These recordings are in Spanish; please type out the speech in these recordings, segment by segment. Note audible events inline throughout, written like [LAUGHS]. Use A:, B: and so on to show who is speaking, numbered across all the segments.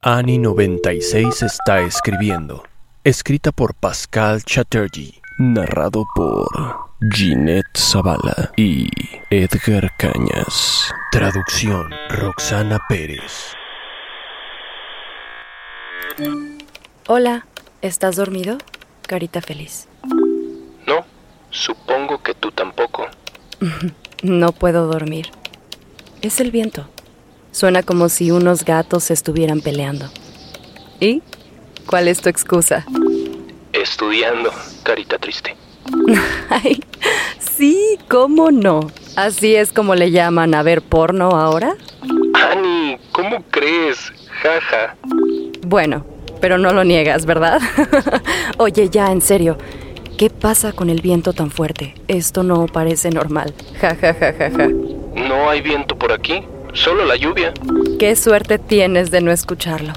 A: Annie 96 está escribiendo, escrita por Pascal Chatterjee, narrado por Ginette Zavala y Edgar Cañas. Traducción Roxana Pérez.
B: Hola, ¿estás dormido? Carita feliz.
C: No, supongo que tú tampoco. [LAUGHS]
B: No puedo dormir. Es el viento. Suena como si unos gatos estuvieran peleando. ¿Y? ¿Cuál es tu excusa?
C: Estudiando, carita triste. [LAUGHS]
B: Ay, sí, ¿cómo no? ¿Así es como le llaman a ver porno ahora?
C: Annie, ¿cómo crees? Jaja.
B: Bueno, pero no lo niegas, ¿verdad? [LAUGHS] Oye, ya, en serio. ¿Qué pasa con el viento tan fuerte? Esto no parece normal. Ja, ja, ja, ja, ja.
C: No hay viento por aquí, solo la lluvia.
B: Qué suerte tienes de no escucharlo.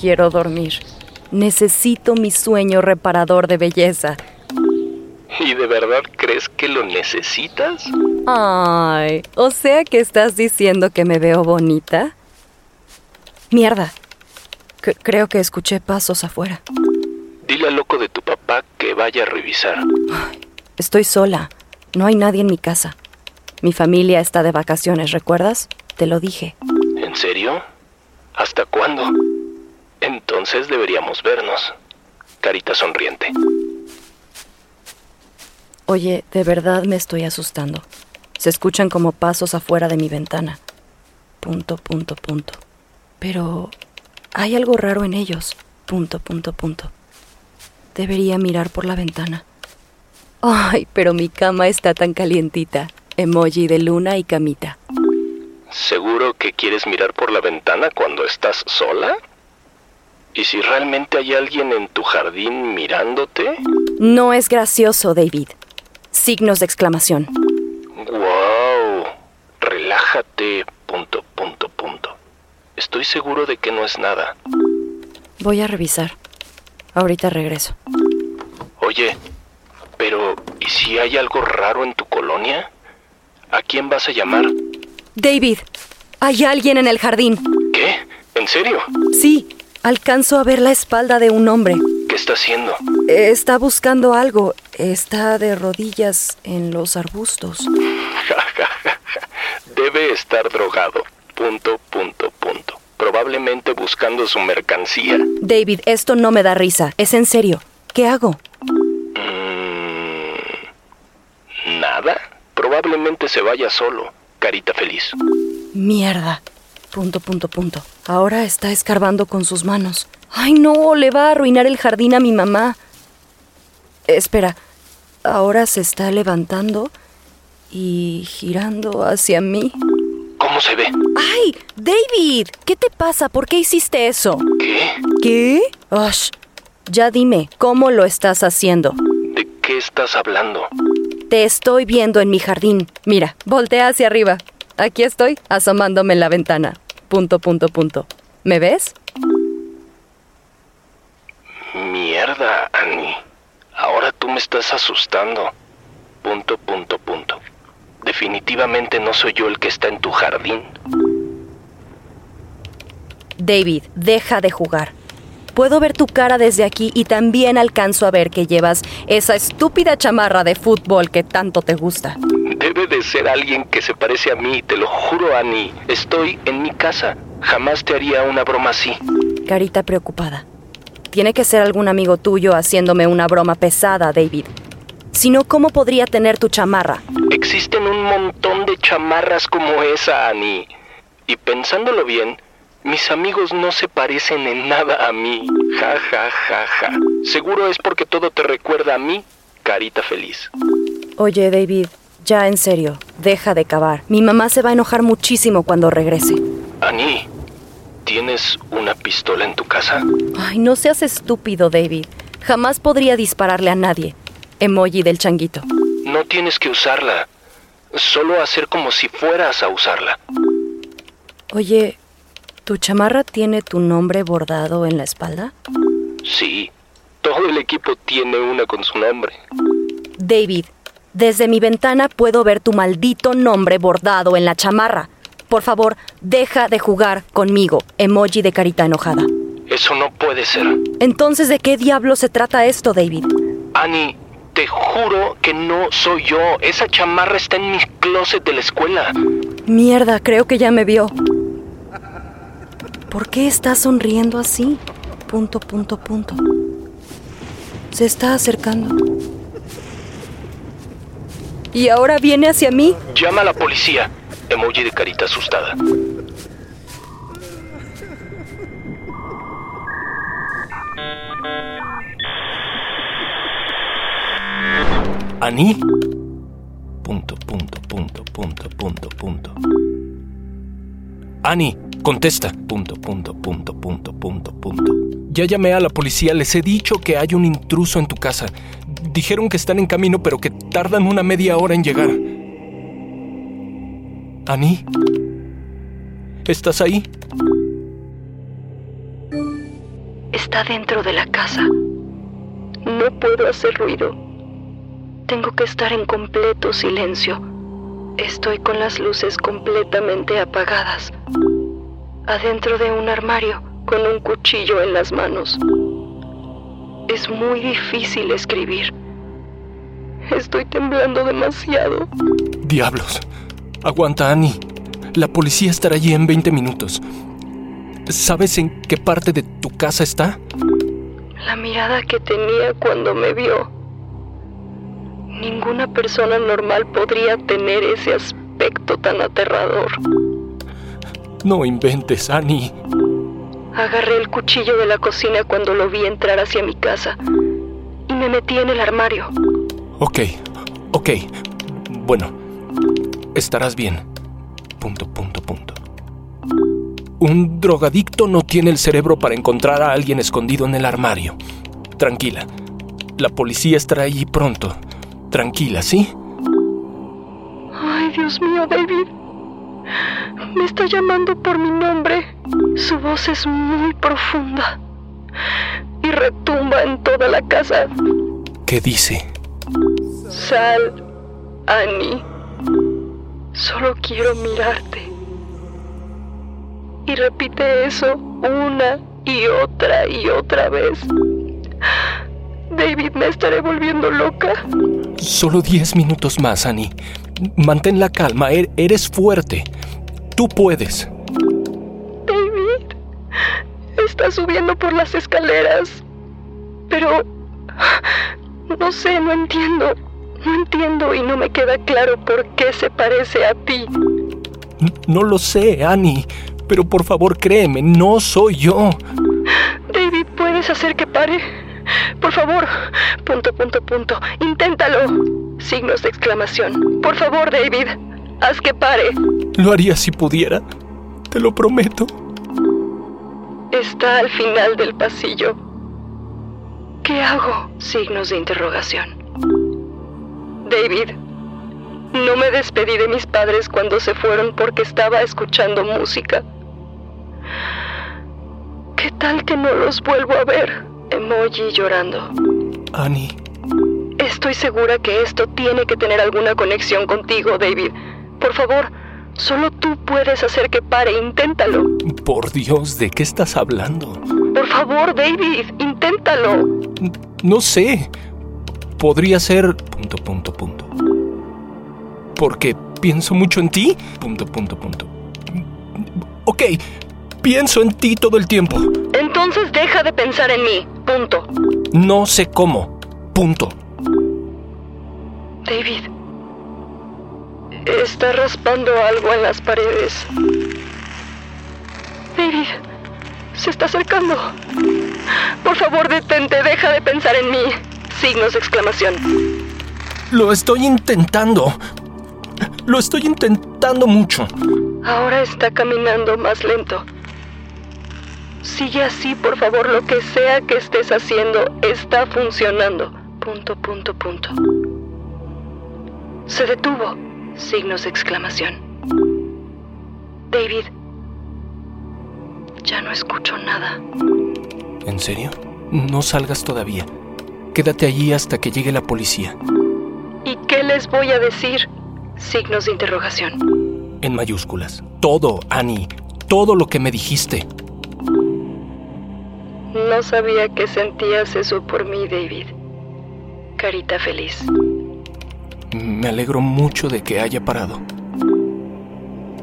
B: Quiero dormir. Necesito mi sueño reparador de belleza.
C: ¿Y de verdad crees que lo necesitas?
B: Ay, o sea que estás diciendo que me veo bonita. Mierda. C- creo que escuché pasos afuera.
C: Dile al loco de tu papá que vaya a revisar.
B: Estoy sola. No hay nadie en mi casa. Mi familia está de vacaciones, ¿recuerdas? Te lo dije.
C: ¿En serio? ¿Hasta cuándo? Entonces deberíamos vernos. Carita sonriente.
B: Oye, de verdad me estoy asustando. Se escuchan como pasos afuera de mi ventana. Punto, punto, punto. Pero hay algo raro en ellos. Punto, punto, punto. Debería mirar por la ventana. Ay, pero mi cama está tan calientita. Emoji de luna y camita.
C: ¿Seguro que quieres mirar por la ventana cuando estás sola? ¿Y si realmente hay alguien en tu jardín mirándote?
B: No es gracioso, David. Signos de exclamación.
C: ¡Wow! Relájate. Punto, punto, punto. Estoy seguro de que no es nada.
B: Voy a revisar. Ahorita regreso.
C: Oye, pero ¿y si hay algo raro en tu colonia? ¿A quién vas a llamar?
B: David, hay alguien en el jardín.
C: ¿Qué? ¿En serio?
B: Sí, alcanzo a ver la espalda de un hombre.
C: ¿Qué está haciendo?
B: Está buscando algo. Está de rodillas en los arbustos. [LAUGHS]
C: Debe estar drogado. Punto, punto, punto. Probablemente buscando su mercancía.
B: David, esto no me da risa. Es en serio. ¿Qué hago?
C: Mm, ¿Nada? Probablemente se vaya solo. Carita feliz.
B: Mierda. Punto, punto, punto. Ahora está escarbando con sus manos. Ay, no, le va a arruinar el jardín a mi mamá. Espera, ahora se está levantando y girando hacia mí.
C: ¿Cómo se ve?
B: ¡Ay! David, ¿qué te pasa? ¿Por qué hiciste eso?
C: ¿Qué?
B: ¿Qué? Ush, ya dime, ¿cómo lo estás haciendo?
C: ¿De qué estás hablando?
B: Te estoy viendo en mi jardín. Mira, voltea hacia arriba. Aquí estoy, asomándome en la ventana. Punto, punto, punto. ¿Me ves?
C: Mierda, Annie. Ahora tú me estás asustando. Punto, punto, punto. Definitivamente no soy yo el que está en tu jardín.
B: David, deja de jugar. Puedo ver tu cara desde aquí y también alcanzo a ver que llevas esa estúpida chamarra de fútbol que tanto te gusta.
C: Debe de ser alguien que se parece a mí, te lo juro, Annie. Estoy en mi casa. Jamás te haría una broma así.
B: Carita preocupada. Tiene que ser algún amigo tuyo haciéndome una broma pesada, David. Si no, ¿cómo podría tener tu chamarra?
C: Existen un montón de chamarras como esa, Annie. Y pensándolo bien, mis amigos no se parecen en nada a mí. Ja, ja, ja, ja. Seguro es porque todo te recuerda a mí, carita feliz.
B: Oye, David, ya en serio, deja de cavar. Mi mamá se va a enojar muchísimo cuando regrese.
C: Annie,
D: ¿Tienes una pistola en tu casa?
B: Ay, no seas estúpido, David. Jamás podría dispararle a nadie. Emoji del changuito.
D: No tienes que usarla. Solo hacer como si fueras a usarla.
B: Oye, ¿tu chamarra tiene tu nombre bordado en la espalda?
D: Sí, todo el equipo tiene una con su nombre.
B: David, desde mi ventana puedo ver tu maldito nombre bordado en la chamarra. Por favor, deja de jugar conmigo. Emoji de carita enojada.
D: Eso no puede ser.
B: Entonces, ¿de qué diablo se trata esto, David?
D: Annie, te juro que no soy yo. Esa chamarra está en mi closet de la escuela.
B: Mierda, creo que ya me vio. ¿Por qué está sonriendo así? Punto, punto, punto. Se está acercando. Y ahora viene hacia mí.
D: Llama a la policía. Emoji de carita asustada.
C: Ani. Punto, punto, punto, punto, punto, punto. Ani, contesta. Punto, punto, punto, punto, punto, punto. Ya llamé a la policía, les he dicho que hay un intruso en tu casa. Dijeron que están en camino, pero que tardan una media hora en llegar. Ani, ¿estás ahí?
B: Está dentro de la casa. No puedo hacer ruido. Tengo que estar en completo silencio. Estoy con las luces completamente apagadas. Adentro de un armario, con un cuchillo en las manos. Es muy difícil escribir. Estoy temblando demasiado.
C: Diablos. Aguanta, Annie. La policía estará allí en 20 minutos. ¿Sabes en qué parte de tu casa está?
B: La mirada que tenía cuando me vio. Ninguna persona normal podría tener ese aspecto tan aterrador.
C: No inventes, Annie.
B: Agarré el cuchillo de la cocina cuando lo vi entrar hacia mi casa y me metí en el armario.
C: Ok, ok. Bueno, estarás bien. Punto, punto, punto. Un drogadicto no tiene el cerebro para encontrar a alguien escondido en el armario. Tranquila. La policía estará allí pronto. Tranquila, ¿sí?
B: Ay, Dios mío, David. Me está llamando por mi nombre. Su voz es muy profunda y retumba en toda la casa.
C: ¿Qué dice?
B: Sal, Annie. Solo quiero mirarte. Y repite eso una y otra y otra vez. David, me estaré volviendo loca.
C: Solo diez minutos más, Annie. Mantén la calma, er- eres fuerte. Tú puedes.
B: David, está subiendo por las escaleras. Pero... No sé, no entiendo. No entiendo y no me queda claro por qué se parece a ti.
C: No lo sé, Annie, pero por favor créeme, no soy yo.
B: David, ¿puedes hacer que pare? Por favor. Punto, punto, punto. Inténtalo. Signos de exclamación. Por favor, David. Haz que pare.
C: Lo haría si pudiera. Te lo prometo.
B: Está al final del pasillo. ¿Qué hago? Signos de interrogación. David, no me despedí de mis padres cuando se fueron porque estaba escuchando música. ¿Qué tal que no los vuelvo a ver? Emoji llorando.
C: Annie,
B: Estoy segura que esto tiene que tener alguna conexión contigo, David. Por favor, solo tú puedes hacer que pare. Inténtalo.
C: por Dios, ¿de qué estás hablando?
B: Por favor, David, inténtalo.
C: No sé. Podría ser... Punto, punto, punto. Porque pienso mucho en ti. Punto, punto, punto. Ok, pienso en ti todo el tiempo.
B: Entonces deja de pensar en mí. Punto.
C: No sé cómo. Punto.
B: David. Está raspando algo en las paredes. David. Se está acercando. Por favor, detente. Deja de pensar en mí. Signos de exclamación.
C: Lo estoy intentando. Lo estoy intentando mucho.
B: Ahora está caminando más lento. Sigue así, por favor, lo que sea que estés haciendo está funcionando. Punto, punto, punto. Se detuvo. Signos de exclamación. David. Ya no escucho nada.
C: ¿En serio? No salgas todavía. Quédate allí hasta que llegue la policía.
B: ¿Y qué les voy a decir? Signos de interrogación.
C: En mayúsculas. Todo, Annie. Todo lo que me dijiste.
B: No sabía que sentías eso por mí, David. Carita feliz.
C: Me alegro mucho de que haya parado.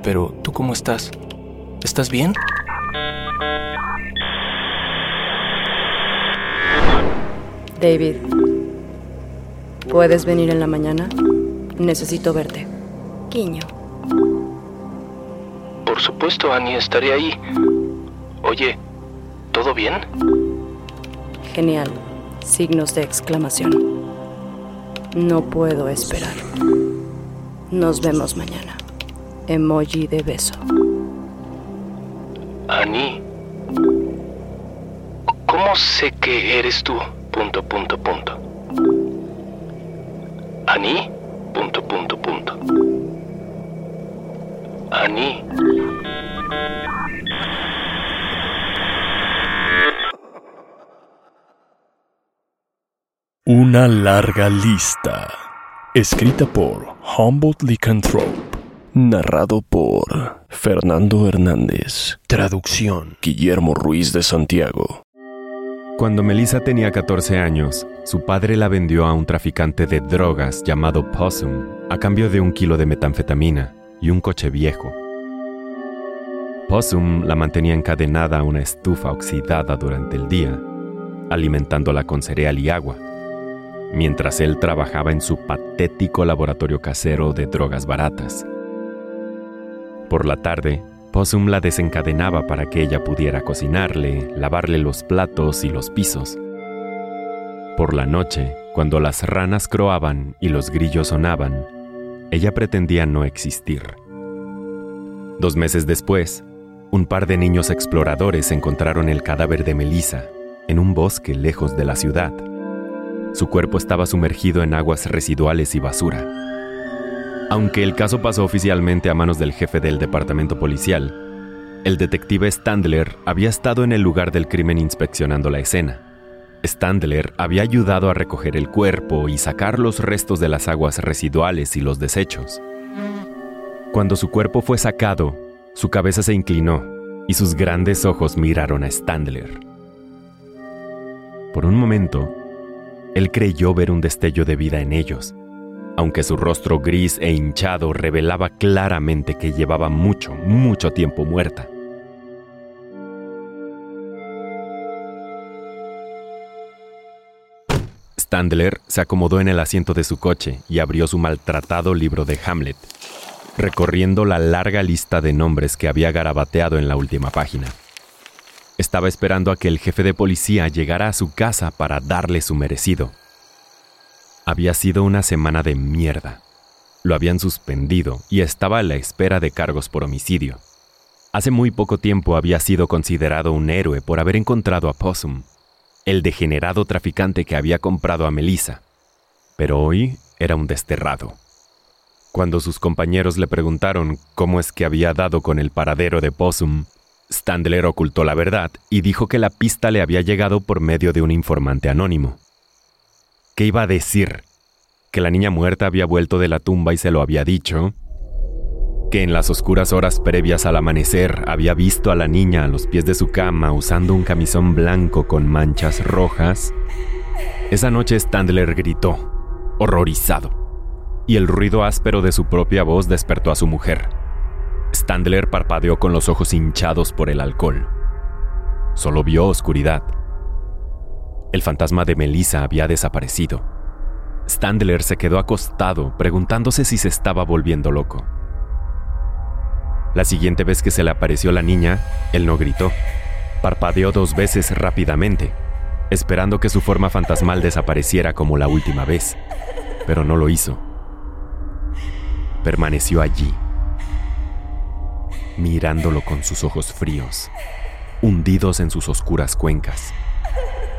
C: Pero, ¿tú cómo estás? ¿Estás bien?
B: David, ¿puedes venir en la mañana? Necesito verte. Quiño.
C: Por supuesto, Annie, estaré ahí. Oye, ¿todo bien?
B: Genial. Signos de exclamación. No puedo esperar. Nos vemos mañana. Emoji de beso.
C: Annie. ¿Cómo sé que eres tú? Punto, punto, punto. Annie. Punto, punto, punto. Annie.
A: Una larga lista. Escrita por Humboldt Lycanthrope. Narrado por Fernando Hernández. Traducción. Guillermo Ruiz de Santiago.
E: Cuando Melissa tenía 14 años, su padre la vendió a un traficante de drogas llamado Possum a cambio de un kilo de metanfetamina y un coche viejo. Possum la mantenía encadenada a una estufa oxidada durante el día, alimentándola con cereal y agua mientras él trabajaba en su patético laboratorio casero de drogas baratas. Por la tarde, Possum la desencadenaba para que ella pudiera cocinarle, lavarle los platos y los pisos. Por la noche, cuando las ranas croaban y los grillos sonaban, ella pretendía no existir. Dos meses después, un par de niños exploradores encontraron el cadáver de Melissa en un bosque lejos de la ciudad. Su cuerpo estaba sumergido en aguas residuales y basura. Aunque el caso pasó oficialmente a manos del jefe del departamento policial, el detective Standler había estado en el lugar del crimen inspeccionando la escena. Standler había ayudado a recoger el cuerpo y sacar los restos de las aguas residuales y los desechos. Cuando su cuerpo fue sacado, su cabeza se inclinó y sus grandes ojos miraron a Standler. Por un momento, él creyó ver un destello de vida en ellos, aunque su rostro gris e hinchado revelaba claramente que llevaba mucho, mucho tiempo muerta. Standler se acomodó en el asiento de su coche y abrió su maltratado libro de Hamlet, recorriendo la larga lista de nombres que había garabateado en la última página. Estaba esperando a que el jefe de policía llegara a su casa para darle su merecido. Había sido una semana de mierda. Lo habían suspendido y estaba a la espera de cargos por homicidio. Hace muy poco tiempo había sido considerado un héroe por haber encontrado a Possum, el degenerado traficante que había comprado a Melissa. Pero hoy era un desterrado. Cuando sus compañeros le preguntaron cómo es que había dado con el paradero de Possum, Standler ocultó la verdad y dijo que la pista le había llegado por medio de un informante anónimo. ¿Qué iba a decir? ¿Que la niña muerta había vuelto de la tumba y se lo había dicho? ¿Que en las oscuras horas previas al amanecer había visto a la niña a los pies de su cama usando un camisón blanco con manchas rojas? Esa noche Standler gritó, horrorizado, y el ruido áspero de su propia voz despertó a su mujer. Standler parpadeó con los ojos hinchados por el alcohol. Solo vio oscuridad. El fantasma de Melissa había desaparecido. Standler se quedó acostado preguntándose si se estaba volviendo loco. La siguiente vez que se le apareció la niña, él no gritó. Parpadeó dos veces rápidamente, esperando que su forma fantasmal desapareciera como la última vez, pero no lo hizo. Permaneció allí, mirándolo con sus ojos fríos. hundidos en sus oscuras cuencas.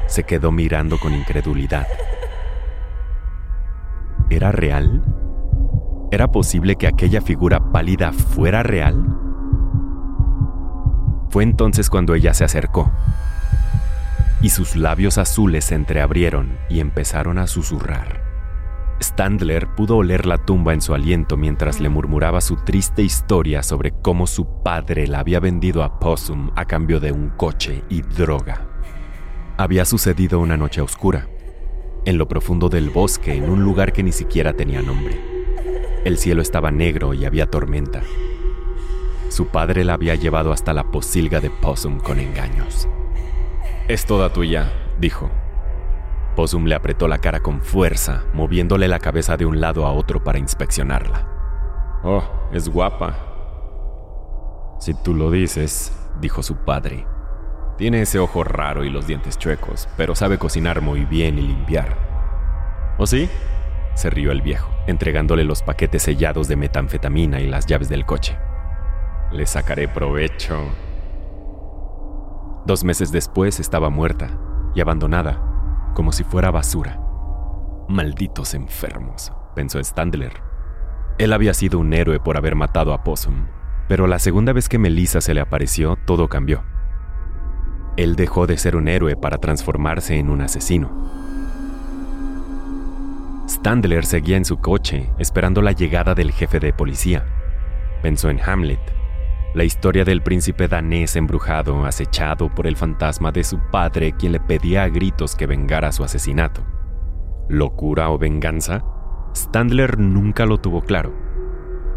E: Se quedó mirando con incredulidad. ¿Era real? ¿Era posible que aquella figura pálida fuera real? Fue entonces cuando ella se acercó y sus labios azules se entreabrieron y empezaron a susurrar. Standler pudo oler la tumba en su aliento mientras le murmuraba su triste historia sobre cómo su padre la había vendido a Possum a cambio de un coche y droga. Había sucedido una noche oscura, en lo profundo del bosque, en un lugar que ni siquiera tenía nombre. El cielo estaba negro y había tormenta. Su padre la había llevado hasta la posilga de Possum con engaños. Es toda tuya, dijo, Possum le apretó la cara con fuerza, moviéndole la cabeza de un lado a otro para inspeccionarla. Oh, es guapa. Si tú lo dices, dijo su padre. Tiene ese ojo raro y los dientes chuecos, pero sabe cocinar muy bien y limpiar. ¿O sí? se rió el viejo, entregándole los paquetes sellados de metanfetamina y las llaves del coche. Le sacaré provecho. Dos meses después estaba muerta y abandonada como si fuera basura. Malditos enfermos, pensó Standler. Él había sido un héroe por haber matado a Possum, pero la segunda vez que Melissa se le apareció, todo cambió. Él dejó de ser un héroe para transformarse en un asesino. Standler seguía en su coche, esperando la llegada del jefe de policía. Pensó en Hamlet, la historia del príncipe danés embrujado, acechado por el fantasma de su padre, quien le pedía a gritos que vengara su asesinato. ¿Locura o venganza? Standler nunca lo tuvo claro.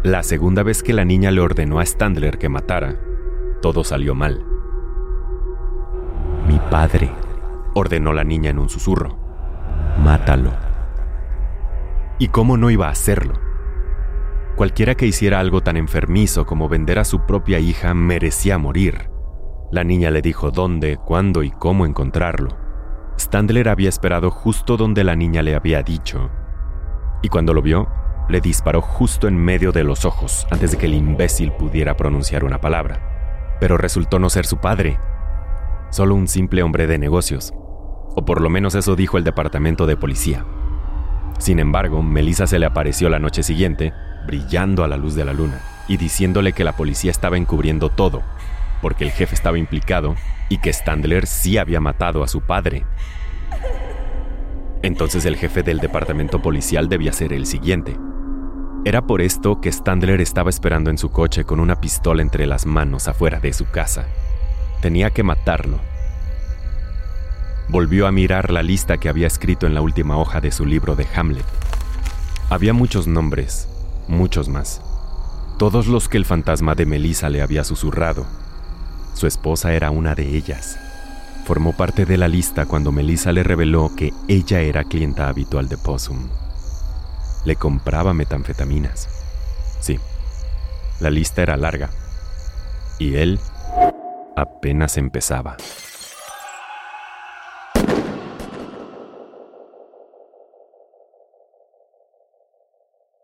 E: La segunda vez que la niña le ordenó a Standler que matara, todo salió mal. Mi padre, ordenó la niña en un susurro. Mátalo. ¿Y cómo no iba a hacerlo? Cualquiera que hiciera algo tan enfermizo como vender a su propia hija merecía morir. La niña le dijo dónde, cuándo y cómo encontrarlo. Standler había esperado justo donde la niña le había dicho. Y cuando lo vio, le disparó justo en medio de los ojos antes de que el imbécil pudiera pronunciar una palabra. Pero resultó no ser su padre, solo un simple hombre de negocios. O por lo menos eso dijo el departamento de policía. Sin embargo, Melissa se le apareció la noche siguiente brillando a la luz de la luna y diciéndole que la policía estaba encubriendo todo, porque el jefe estaba implicado y que Standler sí había matado a su padre. Entonces el jefe del departamento policial debía ser el siguiente. Era por esto que Standler estaba esperando en su coche con una pistola entre las manos afuera de su casa. Tenía que matarlo. Volvió a mirar la lista que había escrito en la última hoja de su libro de Hamlet. Había muchos nombres, muchos más. Todos los que el fantasma de Melissa le había susurrado. Su esposa era una de ellas. Formó parte de la lista cuando Melissa le reveló que ella era clienta habitual de Possum. Le compraba metanfetaminas. Sí, la lista era larga. Y él apenas empezaba.